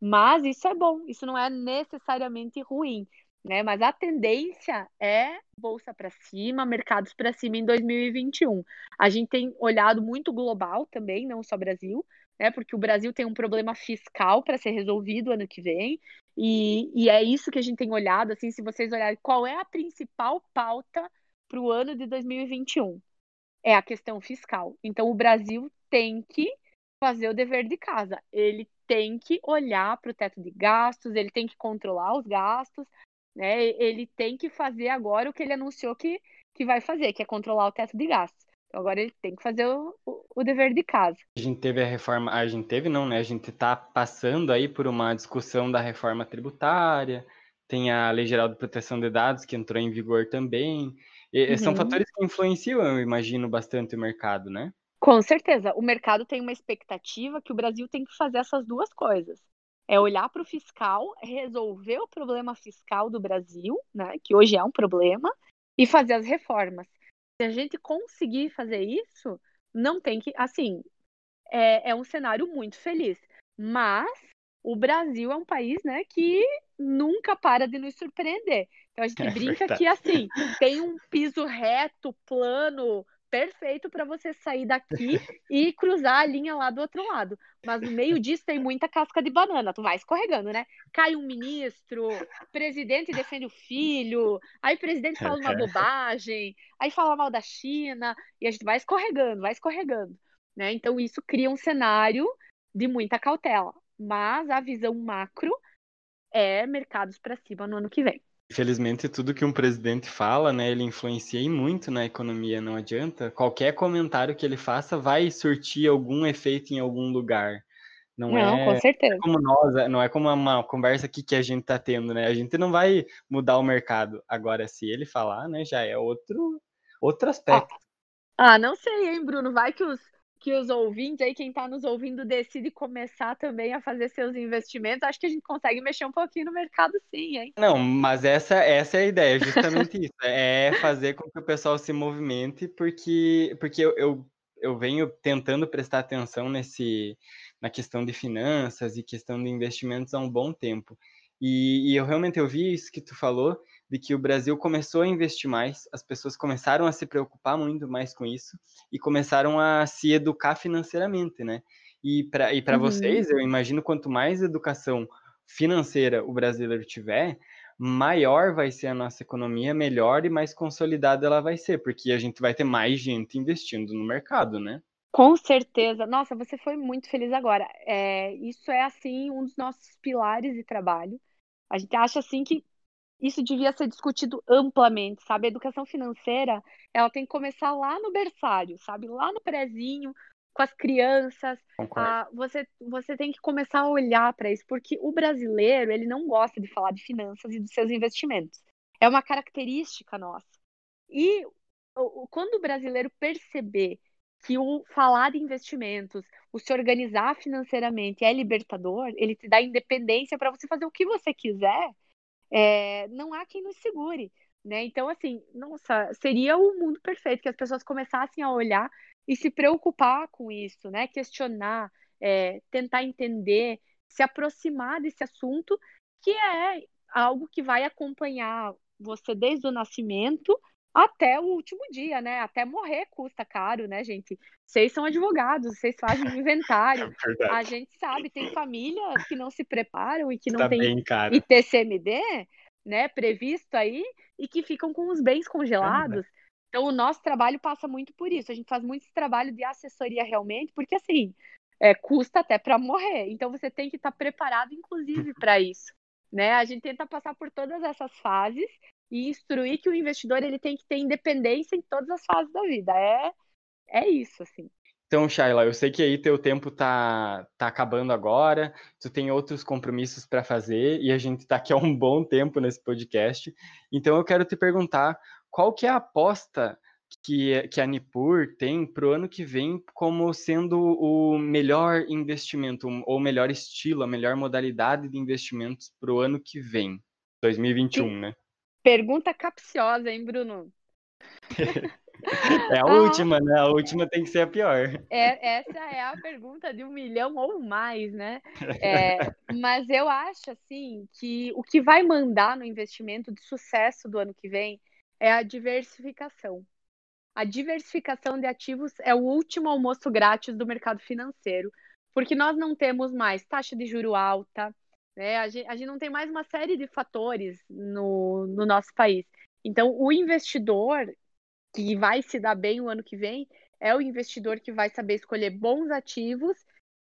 Mas isso é bom, isso não é necessariamente ruim, né? Mas a tendência é bolsa para cima, mercados para cima em 2021. A gente tem olhado muito global também, não só Brasil, né? Porque o Brasil tem um problema fiscal para ser resolvido ano que vem, e, e é isso que a gente tem olhado, assim, se vocês olharem qual é a principal pauta para o ano de 2021, é a questão fiscal. Então, o Brasil tem que fazer o dever de casa. Ele tem que olhar para o teto de gastos, ele tem que controlar os gastos, né? Ele tem que fazer agora o que ele anunciou que, que vai fazer, que é controlar o teto de gastos. Então agora ele tem que fazer o, o, dever de casa. A gente teve a reforma, a gente teve não, né? A gente está passando aí por uma discussão da reforma tributária, tem a Lei Geral de Proteção de Dados que entrou em vigor também. E, uhum. São fatores que influenciam, eu imagino, bastante o mercado, né? Com certeza. O mercado tem uma expectativa que o Brasil tem que fazer essas duas coisas. É olhar para o fiscal, resolver o problema fiscal do Brasil, né, que hoje é um problema, e fazer as reformas. Se a gente conseguir fazer isso, não tem que. Assim, é, é um cenário muito feliz. Mas o Brasil é um país né, que nunca para de nos surpreender. Então a gente é brinca verdade. que assim, tem um piso reto, plano, perfeito para você sair daqui e cruzar a linha lá do outro lado. Mas no meio disso tem muita casca de banana, tu vai escorregando, né? Cai um ministro, presidente defende o filho, aí o presidente fala uma bobagem, aí fala mal da China, e a gente vai escorregando, vai escorregando. Né? Então, isso cria um cenário de muita cautela. Mas a visão macro é mercados para cima no ano que vem. Infelizmente, tudo que um presidente fala, né, ele influencia muito na economia, não adianta. Qualquer comentário que ele faça vai surtir algum efeito em algum lugar. Não, não é, com certeza. É como nós, não é como uma conversa aqui que a gente está tendo, né? A gente não vai mudar o mercado. Agora, se ele falar, né, já é outro, outro aspecto. Ah, ah não sei, hein, Bruno? Vai que os, que os ouvintes aí, quem está nos ouvindo, decide começar também a fazer seus investimentos, acho que a gente consegue mexer um pouquinho no mercado sim, hein? Não, mas essa, essa é a ideia, justamente isso. É fazer com que o pessoal se movimente, porque, porque eu, eu, eu venho tentando prestar atenção nesse, na questão de finanças e questão de investimentos há um bom tempo. E, e eu realmente eu vi isso que tu falou, de que o Brasil começou a investir mais, as pessoas começaram a se preocupar muito mais com isso e começaram a se educar financeiramente, né? E para e uhum. vocês, eu imagino quanto mais educação financeira o brasileiro tiver, maior vai ser a nossa economia, melhor e mais consolidada ela vai ser, porque a gente vai ter mais gente investindo no mercado, né? Com certeza. Nossa, você foi muito feliz agora. É, isso é, assim, um dos nossos pilares de trabalho. A gente acha, assim, que isso devia ser discutido amplamente, sabe? A educação financeira, ela tem que começar lá no berçário, sabe? Lá no prezinho, com as crianças. Ah, você, você tem que começar a olhar para isso, porque o brasileiro, ele não gosta de falar de finanças e dos seus investimentos. É uma característica nossa. E quando o brasileiro perceber que o falar de investimentos, o se organizar financeiramente é libertador, ele te dá independência para você fazer o que você quiser, é, não há quem nos segure. Né? Então, assim, nossa, seria o mundo perfeito que as pessoas começassem a olhar e se preocupar com isso, né? Questionar, é, tentar entender, se aproximar desse assunto, que é algo que vai acompanhar você desde o nascimento até o último dia, né? Até morrer custa caro, né, gente? Vocês são advogados, vocês fazem inventário. É a gente sabe, tem famílias que não se preparam e que não tá tem ITCMD, né, previsto aí, e que ficam com os bens congelados. É, então, o nosso trabalho passa muito por isso. A gente faz muito esse trabalho de assessoria realmente, porque assim, é, custa até para morrer. Então, você tem que estar tá preparado, inclusive, para isso. Né? A gente tenta passar por todas essas fases e instruir que o investidor ele tem que ter independência em todas as fases da vida. É, é isso, assim. Então, Shaila, eu sei que aí teu tempo tá, tá acabando agora, tu tem outros compromissos para fazer e a gente está aqui há um bom tempo nesse podcast. Então, eu quero te perguntar qual que é a aposta que, que a Nipur tem para o ano que vem como sendo o melhor investimento, ou o melhor estilo, a melhor modalidade de investimentos para o ano que vem, 2021, Sim. né? Pergunta capciosa, hein, Bruno? É a ah, última, né? A última tem que ser a pior. É, essa é a pergunta de um milhão ou mais, né? É, mas eu acho, assim, que o que vai mandar no investimento de sucesso do ano que vem é a diversificação. A diversificação de ativos é o último almoço grátis do mercado financeiro, porque nós não temos mais taxa de juro alta, né? A gente, a gente não tem mais uma série de fatores no, no nosso país. Então, o investidor que vai se dar bem o ano que vem é o investidor que vai saber escolher bons ativos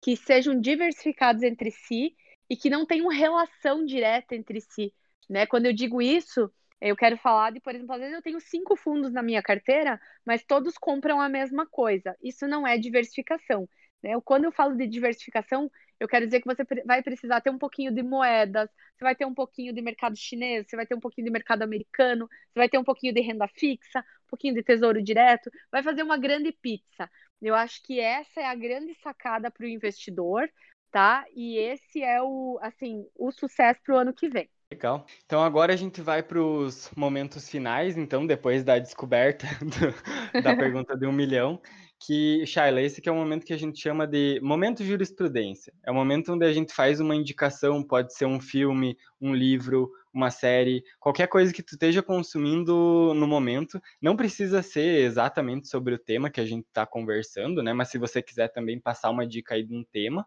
que sejam diversificados entre si e que não tenham relação direta entre si. Né? Quando eu digo isso, eu quero falar de, por exemplo, às vezes eu tenho cinco fundos na minha carteira, mas todos compram a mesma coisa. Isso não é diversificação. Né? Quando eu falo de diversificação, eu quero dizer que você vai precisar ter um pouquinho de moedas, você vai ter um pouquinho de mercado chinês, você vai ter um pouquinho de mercado americano, você vai ter um pouquinho de renda fixa, um pouquinho de tesouro direto, vai fazer uma grande pizza. Eu acho que essa é a grande sacada para o investidor, tá? E esse é o, assim, o sucesso para o ano que vem. Legal. Então agora a gente vai para os momentos finais, então, depois da descoberta do, da pergunta de um milhão que, Shaila, esse que é o momento que a gente chama de momento jurisprudência. É o momento onde a gente faz uma indicação, pode ser um filme, um livro, uma série, qualquer coisa que tu esteja consumindo no momento. Não precisa ser exatamente sobre o tema que a gente está conversando, né? Mas se você quiser também passar uma dica aí de um tema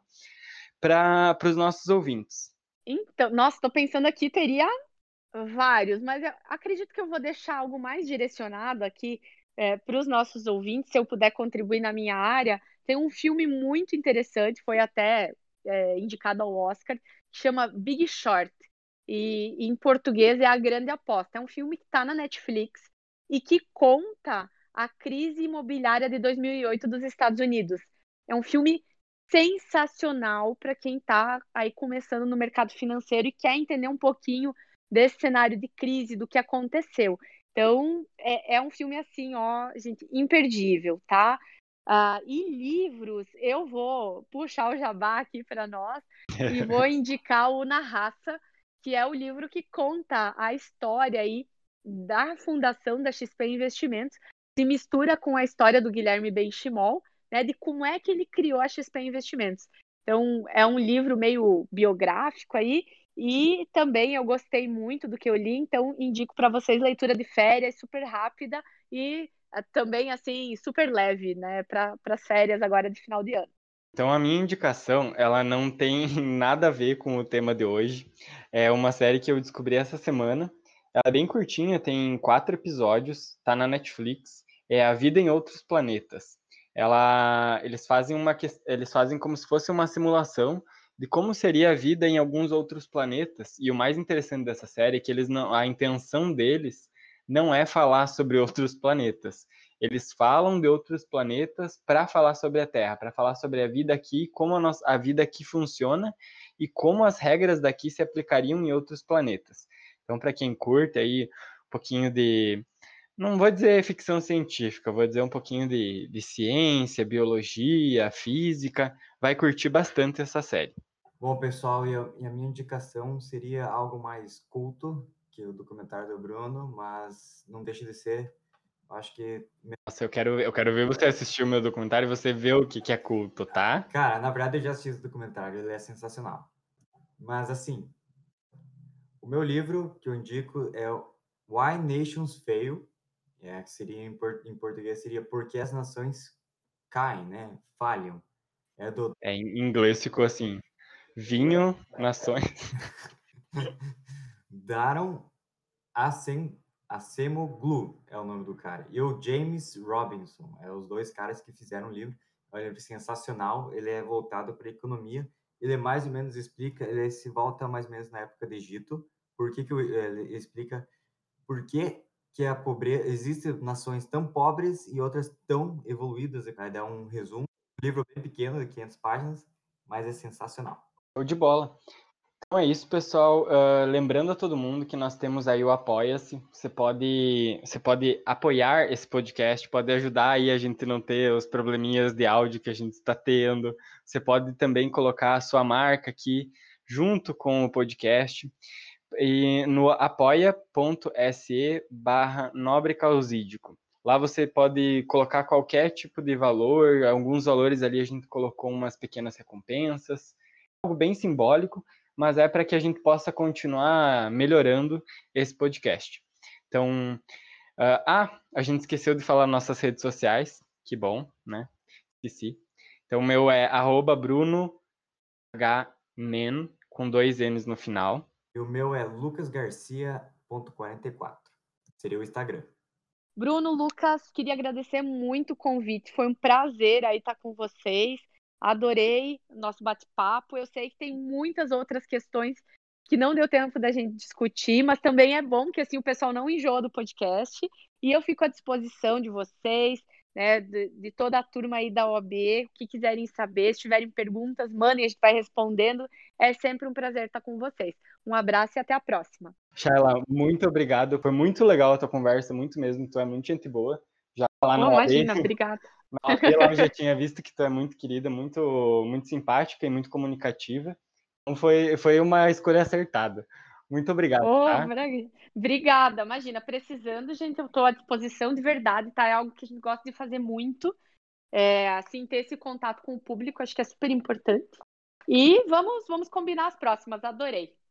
para os nossos ouvintes. Então, nossa, estou pensando aqui, teria vários, mas acredito que eu vou deixar algo mais direcionado aqui é, para os nossos ouvintes, se eu puder contribuir na minha área, Tem um filme muito interessante, foi até é, indicado ao Oscar, que chama Big Short. E em português é A Grande Aposta. É um filme que está na Netflix e que conta a crise imobiliária de 2008 dos Estados Unidos. É um filme sensacional para quem está aí começando no mercado financeiro e quer entender um pouquinho desse cenário de crise, do que aconteceu. Então, é, é um filme assim, ó, gente, imperdível, tá? Uh, e livros, eu vou puxar o jabá aqui para nós e vou indicar o Na Raça, que é o livro que conta a história aí da fundação da XP Investimentos, se mistura com a história do Guilherme Benchimol, né, de como é que ele criou a XP Investimentos. Então, é um livro meio biográfico aí, e também eu gostei muito do que eu li, então indico para vocês leitura de férias super rápida e é também assim super leve, né, para as férias agora de final de ano. Então a minha indicação, ela não tem nada a ver com o tema de hoje. É uma série que eu descobri essa semana. Ela é bem curtinha, tem quatro episódios, tá na Netflix. É A Vida em Outros Planetas. Ela, eles fazem uma, eles fazem como se fosse uma simulação de como seria a vida em alguns outros planetas. E o mais interessante dessa série é que eles não, a intenção deles não é falar sobre outros planetas. Eles falam de outros planetas para falar sobre a Terra, para falar sobre a vida aqui, como a, nossa, a vida aqui funciona e como as regras daqui se aplicariam em outros planetas. Então, para quem curte aí um pouquinho de, não vou dizer ficção científica, vou dizer um pouquinho de, de ciência, biologia, física, vai curtir bastante essa série. Bom, pessoal, e a, e a minha indicação seria algo mais culto, que o documentário do Bruno, mas não deixa de ser. Acho que. Nossa, eu quero, eu quero ver você assistir o meu documentário e você ver o que, que é culto, tá? Cara, na verdade eu já assisti o documentário, ele é sensacional. Mas assim, o meu livro que eu indico é Why Nations Fail, é, que seria em, em português seria Por que as nações caem, né? Falham. É, do... é em inglês ficou assim: Vinho, nações. Daron Acem, Acemoglu é o nome do cara. E o James Robinson, é os dois caras que fizeram o livro. É um livro sensacional, ele é voltado para a economia. Ele mais ou menos explica, ele se volta mais ou menos na época do Egito. Por que, que ele explica por que, que a pobreza existem nações tão pobres e outras tão evoluídas. Vai dar um resumo. Um livro bem pequeno, de 500 páginas, mas é sensacional. De bola. Então é isso, pessoal. Uh, lembrando a todo mundo que nós temos aí o Apoia-se. Você pode, você pode apoiar esse podcast, pode ajudar aí a gente não ter os probleminhas de áudio que a gente está tendo. Você pode também colocar a sua marca aqui junto com o podcast. E no apoia.se barra nobre causídico. Lá você pode colocar qualquer tipo de valor, alguns valores ali a gente colocou umas pequenas recompensas, algo bem simbólico, mas é para que a gente possa continuar melhorando esse podcast. Então, uh, ah, a gente esqueceu de falar nossas redes sociais, que bom, né? Esqueci. Então, o meu é arroba Bruno com dois N's no final. E o meu é lucasgarcia.44. Seria o Instagram. Bruno, Lucas, queria agradecer muito o convite. Foi um prazer aí estar com vocês. Adorei nosso bate-papo. Eu sei que tem muitas outras questões que não deu tempo da gente discutir, mas também é bom que assim o pessoal não enjoa do podcast. E eu fico à disposição de vocês, né, de, de toda a turma aí da OAB, que quiserem saber, se tiverem perguntas, mandem, a gente vai respondendo. É sempre um prazer estar com vocês. Um abraço e até a próxima. Shaila, muito obrigado. Foi muito legal a tua conversa, muito mesmo. Tu é muito gente boa. Já lá na oh, Imagina, obrigada. eu já tinha visto que tu é muito querida, muito, muito simpática e muito comunicativa. Então foi, foi uma escolha acertada. Muito obrigado. Oh, tá? Obrigada. Imagina, precisando, gente, eu estou à disposição de verdade, tá? É algo que a gente gosta de fazer muito. É, assim, ter esse contato com o público, acho que é super importante. E vamos, vamos combinar as próximas, adorei.